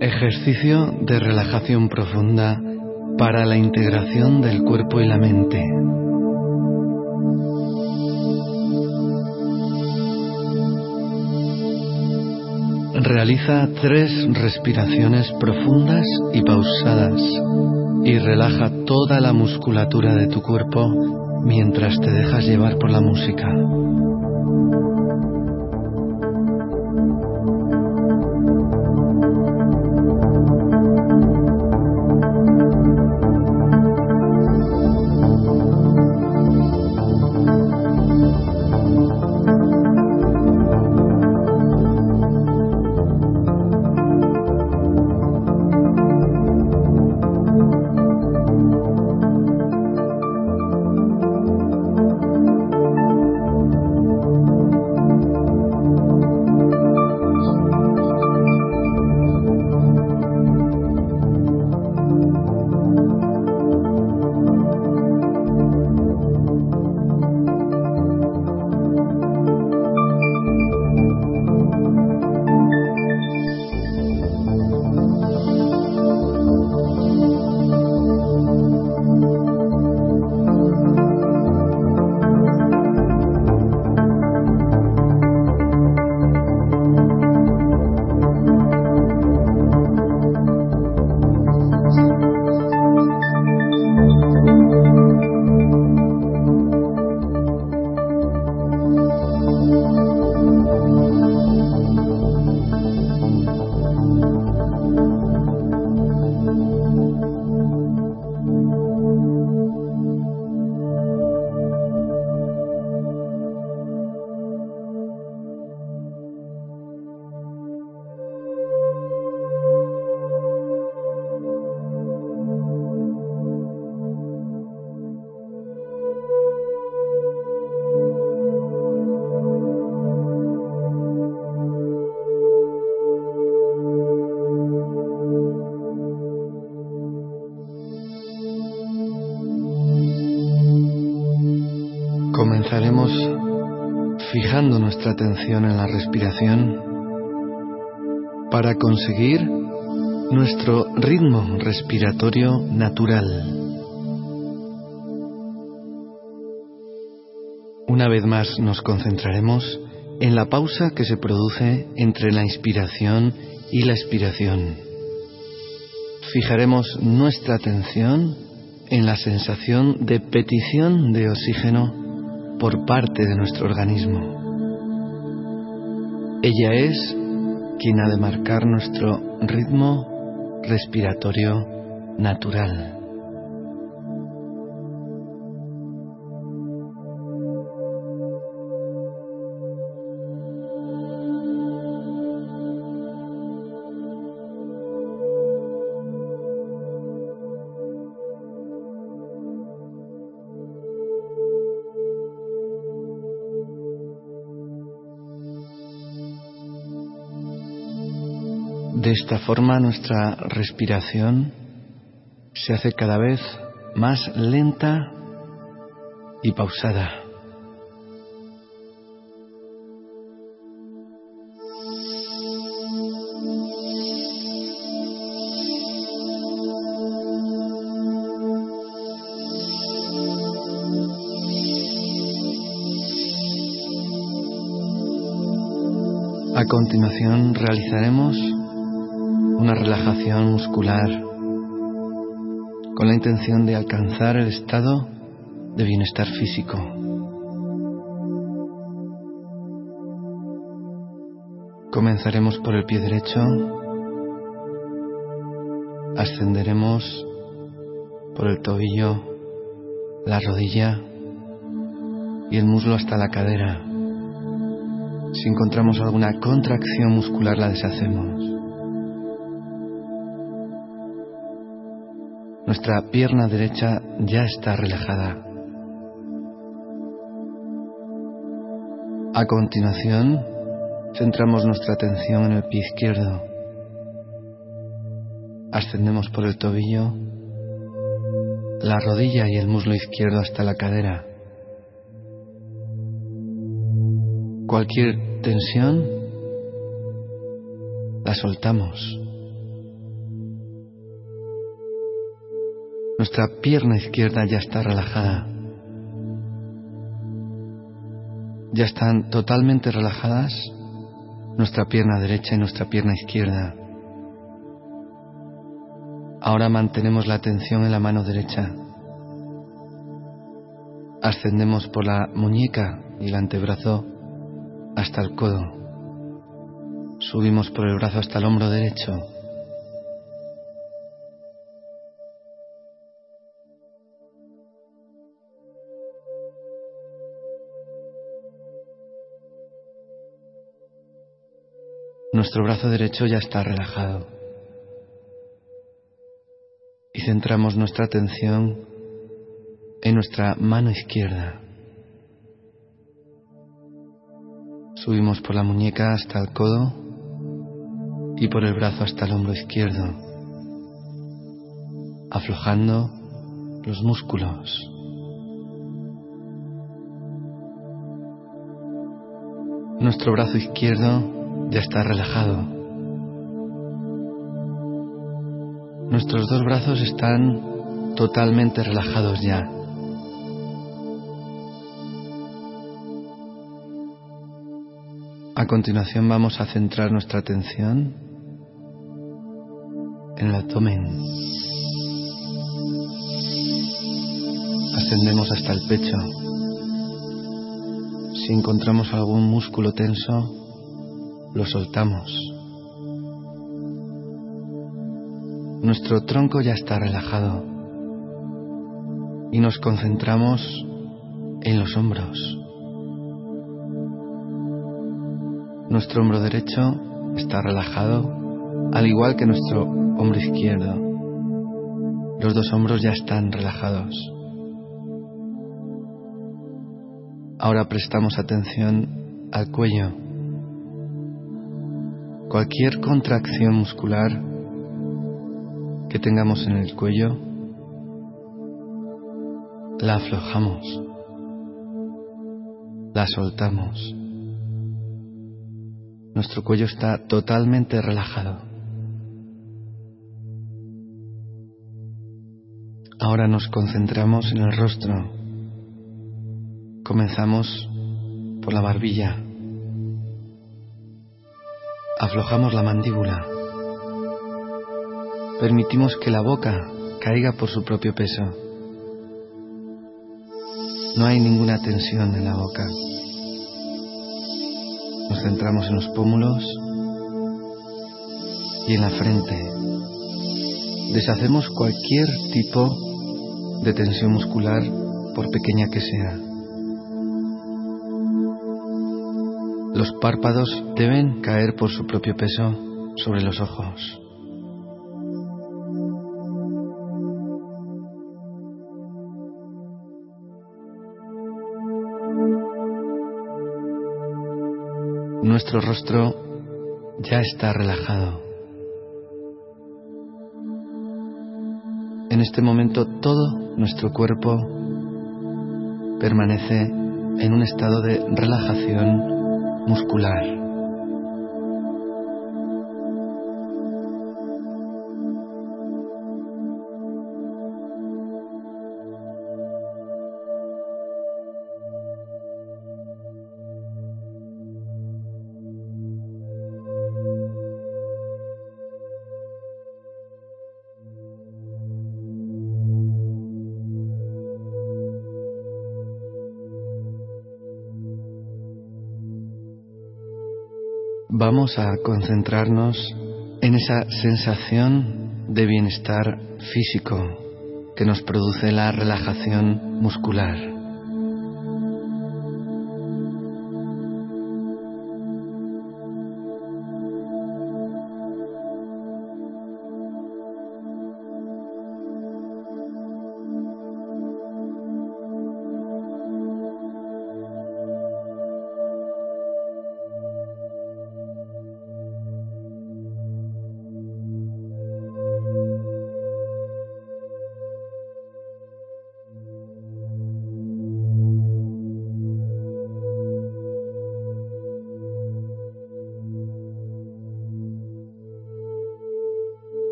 Ejercicio de relajación profunda para la integración del cuerpo y la mente. Realiza tres respiraciones profundas y pausadas y relaja toda la musculatura de tu cuerpo mientras te dejas llevar por la música. Comenzaremos fijando nuestra atención en la respiración para conseguir nuestro ritmo respiratorio natural. Una vez más nos concentraremos en la pausa que se produce entre la inspiración y la expiración. Fijaremos nuestra atención en la sensación de petición de oxígeno por parte de nuestro organismo. Ella es quien ha de marcar nuestro ritmo respiratorio natural. De esta forma nuestra respiración se hace cada vez más lenta y pausada. A continuación realizaremos una relajación muscular con la intención de alcanzar el estado de bienestar físico. Comenzaremos por el pie derecho, ascenderemos por el tobillo, la rodilla y el muslo hasta la cadera, Si encontramos alguna contracción muscular la deshacemos. Nuestra pierna derecha ya está relajada. A continuación, centramos nuestra atención en el pie izquierdo. Ascendemos por el tobillo, la rodilla y el muslo izquierdo hasta la cadera. Cualquier tensión la soltamos. Nuestra pierna izquierda ya está relajada. Ya están totalmente relajadas nuestra pierna derecha y nuestra pierna izquierda. Ahora mantenemos la atención en la mano derecha. Ascendemos por la muñeca y el antebrazo hasta el codo. Subimos por el brazo hasta el hombro derecho. Nuestro brazo derecho ya está relajado. Y centramos nuestra atención en nuestra mano izquierda. Subimos por la muñeca hasta el codo y por el brazo hasta el hombro izquierdo, aflojando los músculos. Nuestro brazo izquierdo ya está relajado. Nuestros dos brazos están totalmente relajados ya. A continuación vamos a centrar nuestra atención en el abdomen. Ascendemos hasta el pecho. Si encontramos algún músculo tenso, lo soltamos. Nuestro tronco ya está relajado y nos concentramos en los hombros. Nuestro hombro derecho está relajado, al igual que nuestro hombro izquierdo. Los dos hombros ya están relajados. Ahora prestamos atención al cuello cualquier contracción muscular que tengamos en el cuello, la aflojamos, la soltamos. Nuestro cuello está totalmente relajado. Ahora nos concentramos en el rostro. Comenzamos por la barbilla Aflojamos la mandíbula. Permitimos que la boca caiga por su propio peso. No hay ninguna tensión en la boca. Nos centramos en los pómulos y en la frente. Deshacemos cualquier tipo de tensión muscular, por pequeña que sea. Los párpados deben caer por su propio peso sobre los ojos. Nuestro rostro ya está relajado. En este momento todo nuestro cuerpo permanece en un estado de relajación muscular. Vamos a concentrarnos en esa sensación de bienestar físico que nos produce la relajación muscular.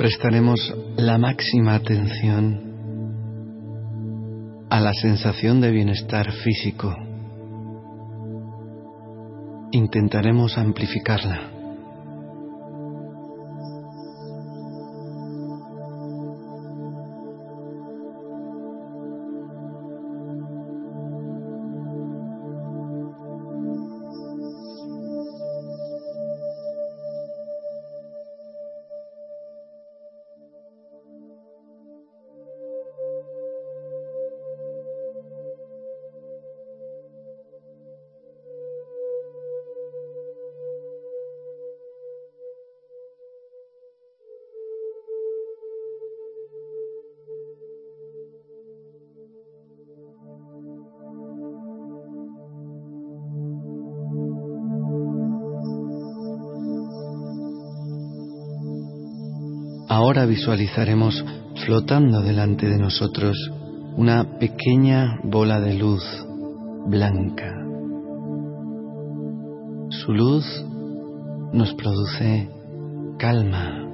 Prestaremos la máxima atención a la sensación de bienestar físico. Intentaremos amplificarla. Ahora visualizaremos flotando delante de nosotros una pequeña bola de luz blanca. Su luz nos produce calma.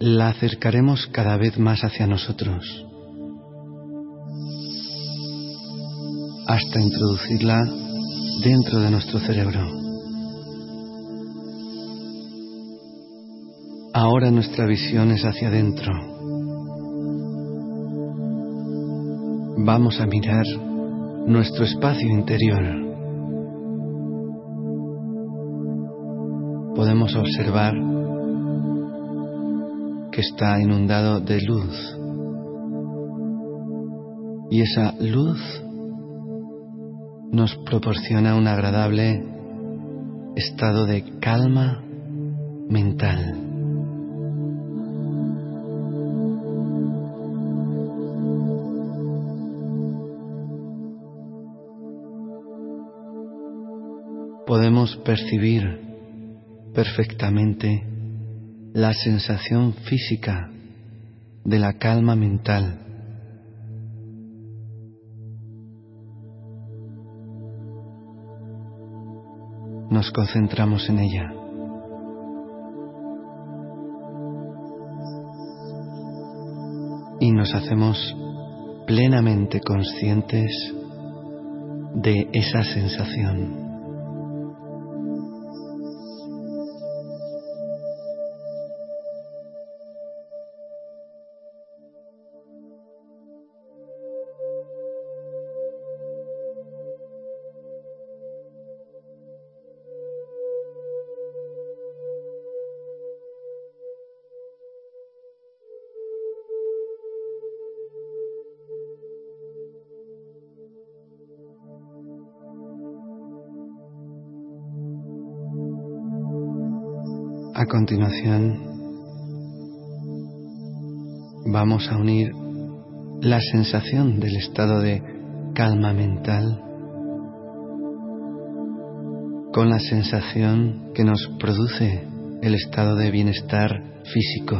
La acercaremos cada vez más hacia nosotros. Hasta introducirla dentro de nuestro cerebro. Ahora nuestra visión es hacia adentro. Vamos a mirar nuestro espacio interior. Podemos observar que está inundado de luz. Y esa luz nos proporciona un agradable estado de calma mental. Podemos percibir perfectamente la sensación física de la calma mental nos concentramos en ella. Y nos hacemos plenamente conscientes de esa sensación. Continuación, vamos a unir la sensación del estado de calma mental con la sensación que nos produce el estado de bienestar físico.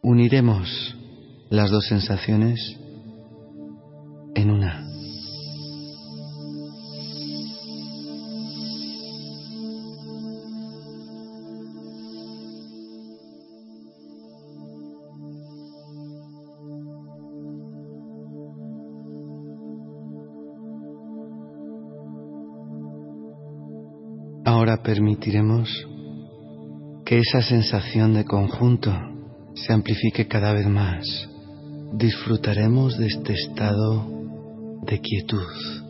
Uniremos las dos sensaciones Ahora permitiremos que esa sensación de conjunto se amplifique cada vez más. Disfrutaremos de este estado de quietud.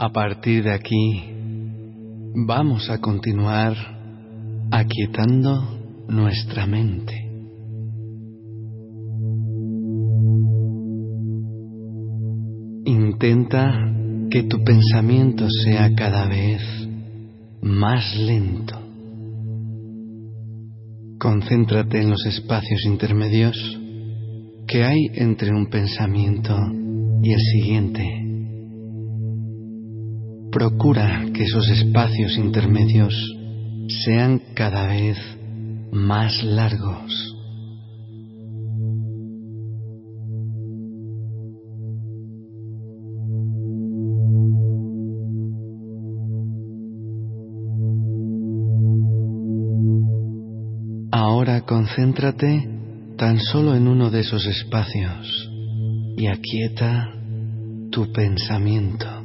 A partir de aquí, vamos a continuar aquietando nuestra mente. Intenta que tu pensamiento sea cada vez más lento. Concéntrate en los espacios intermedios que hay entre un pensamiento y el siguiente. Procura que esos espacios intermedios sean cada vez más largos. Ahora concéntrate tan solo en uno de esos espacios y aquieta tu pensamiento.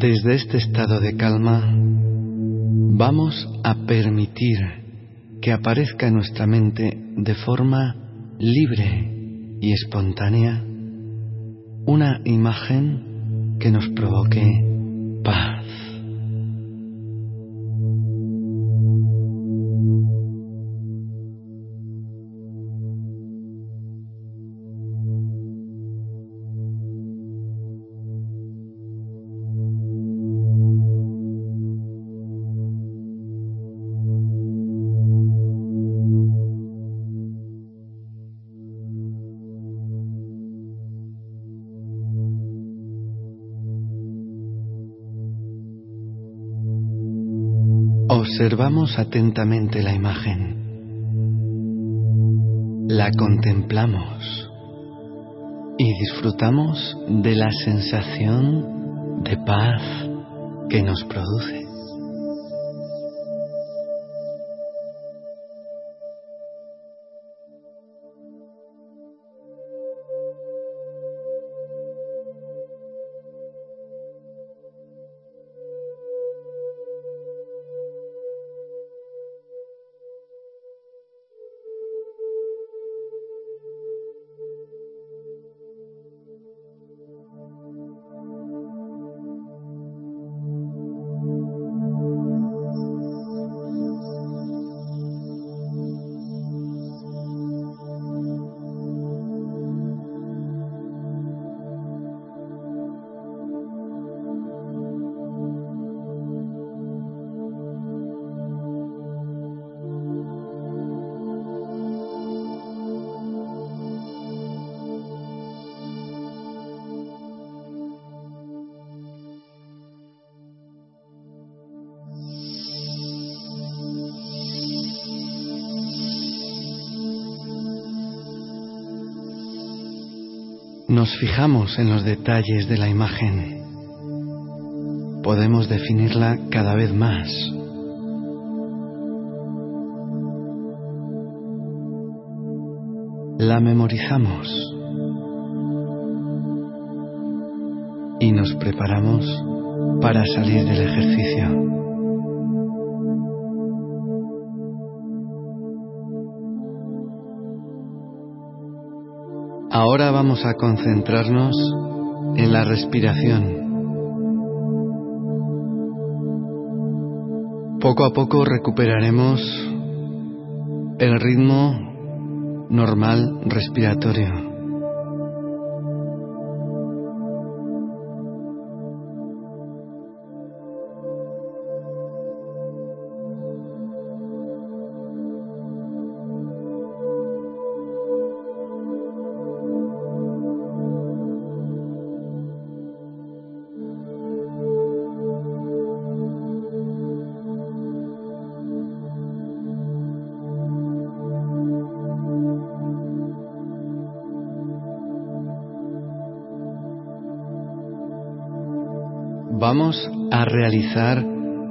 Desde este estado de calma vamos a permitir que aparezca en nuestra mente de forma libre y espontánea una imagen que nos provoque paz. Observamos atentamente la imagen, la contemplamos y disfrutamos de la sensación de paz que nos produce. Nos fijamos en los detalles de la imagen, podemos definirla cada vez más. La memorizamos y nos preparamos para salir del ejercicio. Ahora vamos a concentrarnos en la respiración. Poco a poco recuperaremos el ritmo normal respiratorio. Vamos a realizar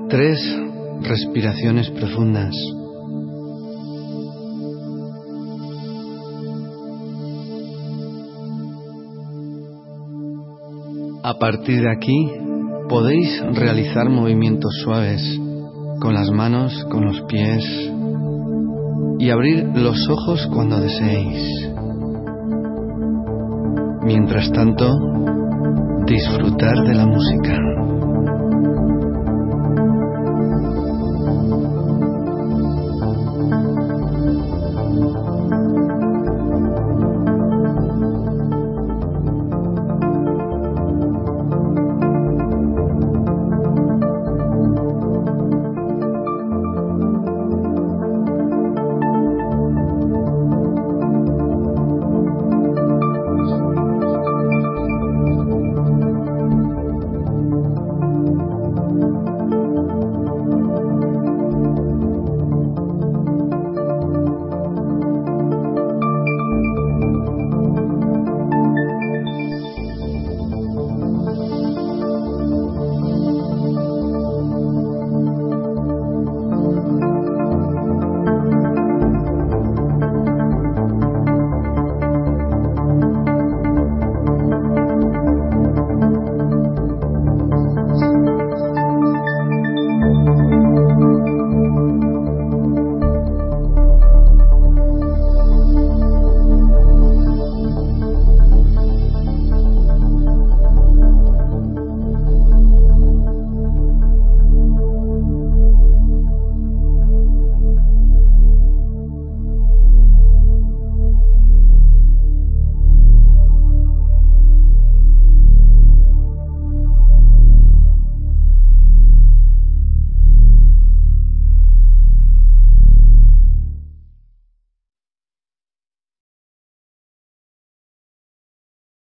tres respiraciones profundas. A partir de aquí podéis realizar movimientos suaves con las manos, con los pies y abrir los ojos cuando deseéis. Mientras tanto, disfrutar de la música.